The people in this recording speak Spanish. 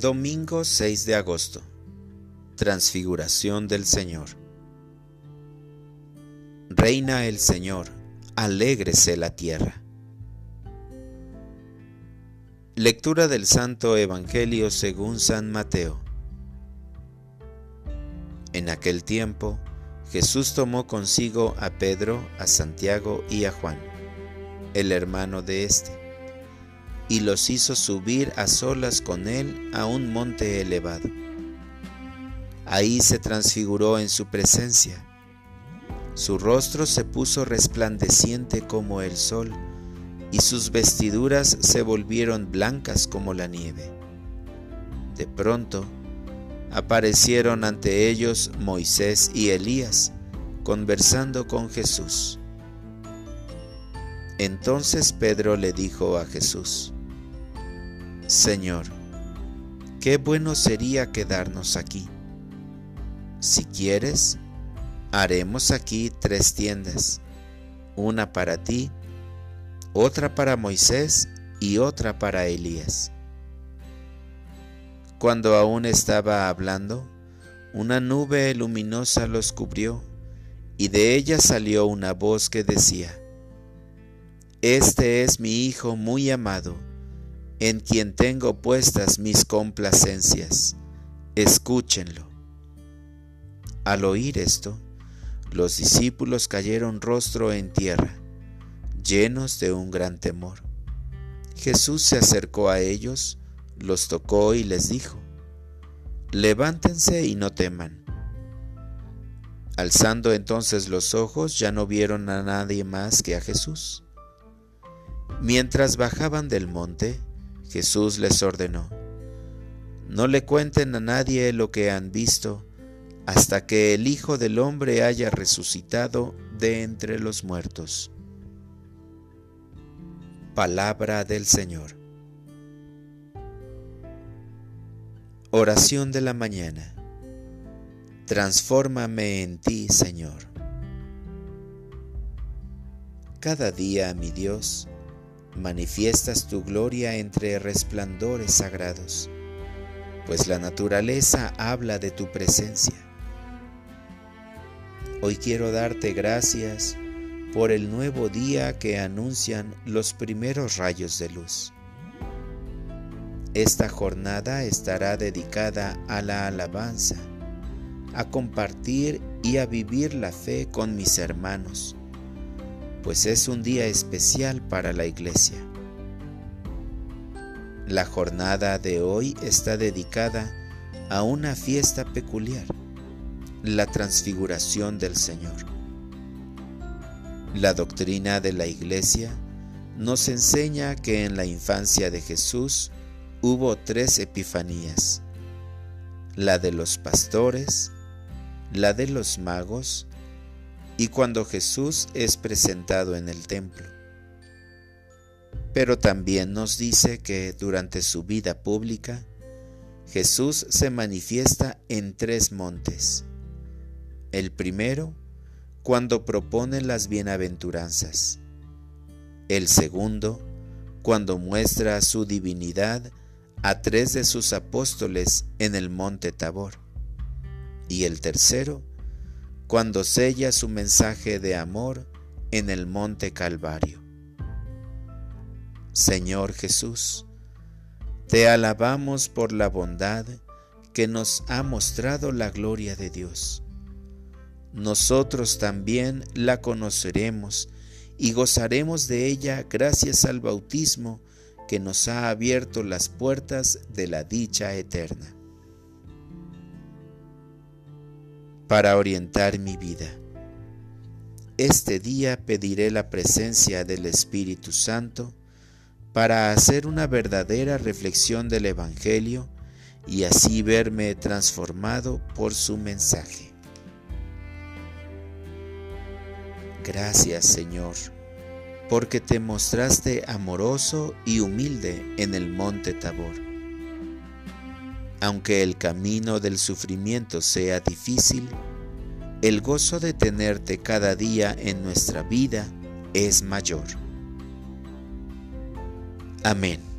Domingo 6 de agosto. Transfiguración del Señor. Reina el Señor, alégrese la tierra. Lectura del Santo Evangelio según San Mateo. En aquel tiempo, Jesús tomó consigo a Pedro, a Santiago y a Juan, el hermano de éste y los hizo subir a solas con él a un monte elevado. Ahí se transfiguró en su presencia. Su rostro se puso resplandeciente como el sol, y sus vestiduras se volvieron blancas como la nieve. De pronto, aparecieron ante ellos Moisés y Elías, conversando con Jesús. Entonces Pedro le dijo a Jesús, Señor, qué bueno sería quedarnos aquí. Si quieres, haremos aquí tres tiendas, una para ti, otra para Moisés y otra para Elías. Cuando aún estaba hablando, una nube luminosa los cubrió, y de ella salió una voz que decía, Este es mi Hijo muy amado, en quien tengo puestas mis complacencias. Escúchenlo. Al oír esto, los discípulos cayeron rostro en tierra, llenos de un gran temor. Jesús se acercó a ellos, los tocó y les dijo, Levántense y no teman. Alzando entonces los ojos, ya no vieron a nadie más que a Jesús. Mientras bajaban del monte, Jesús les ordenó, no le cuenten a nadie lo que han visto hasta que el Hijo del Hombre haya resucitado de entre los muertos. Palabra del Señor. Oración de la mañana. Transfórmame en ti, Señor. Cada día, mi Dios, manifiestas tu gloria entre resplandores sagrados, pues la naturaleza habla de tu presencia. Hoy quiero darte gracias por el nuevo día que anuncian los primeros rayos de luz. Esta jornada estará dedicada a la alabanza, a compartir y a vivir la fe con mis hermanos pues es un día especial para la iglesia. La jornada de hoy está dedicada a una fiesta peculiar, la transfiguración del Señor. La doctrina de la iglesia nos enseña que en la infancia de Jesús hubo tres epifanías, la de los pastores, la de los magos y cuando Jesús es presentado en el templo. Pero también nos dice que durante su vida pública, Jesús se manifiesta en tres montes. El primero, cuando propone las bienaventuranzas. El segundo, cuando muestra su divinidad a tres de sus apóstoles en el monte Tabor. Y el tercero, cuando sella su mensaje de amor en el monte Calvario. Señor Jesús, te alabamos por la bondad que nos ha mostrado la gloria de Dios. Nosotros también la conoceremos y gozaremos de ella gracias al bautismo que nos ha abierto las puertas de la dicha eterna. Para orientar mi vida. Este día pediré la presencia del Espíritu Santo para hacer una verdadera reflexión del Evangelio y así verme transformado por su mensaje. Gracias Señor, porque te mostraste amoroso y humilde en el monte Tabor aunque el camino del sufrimiento sea difícil, el gozo de tenerte cada día en nuestra vida es mayor. Amén.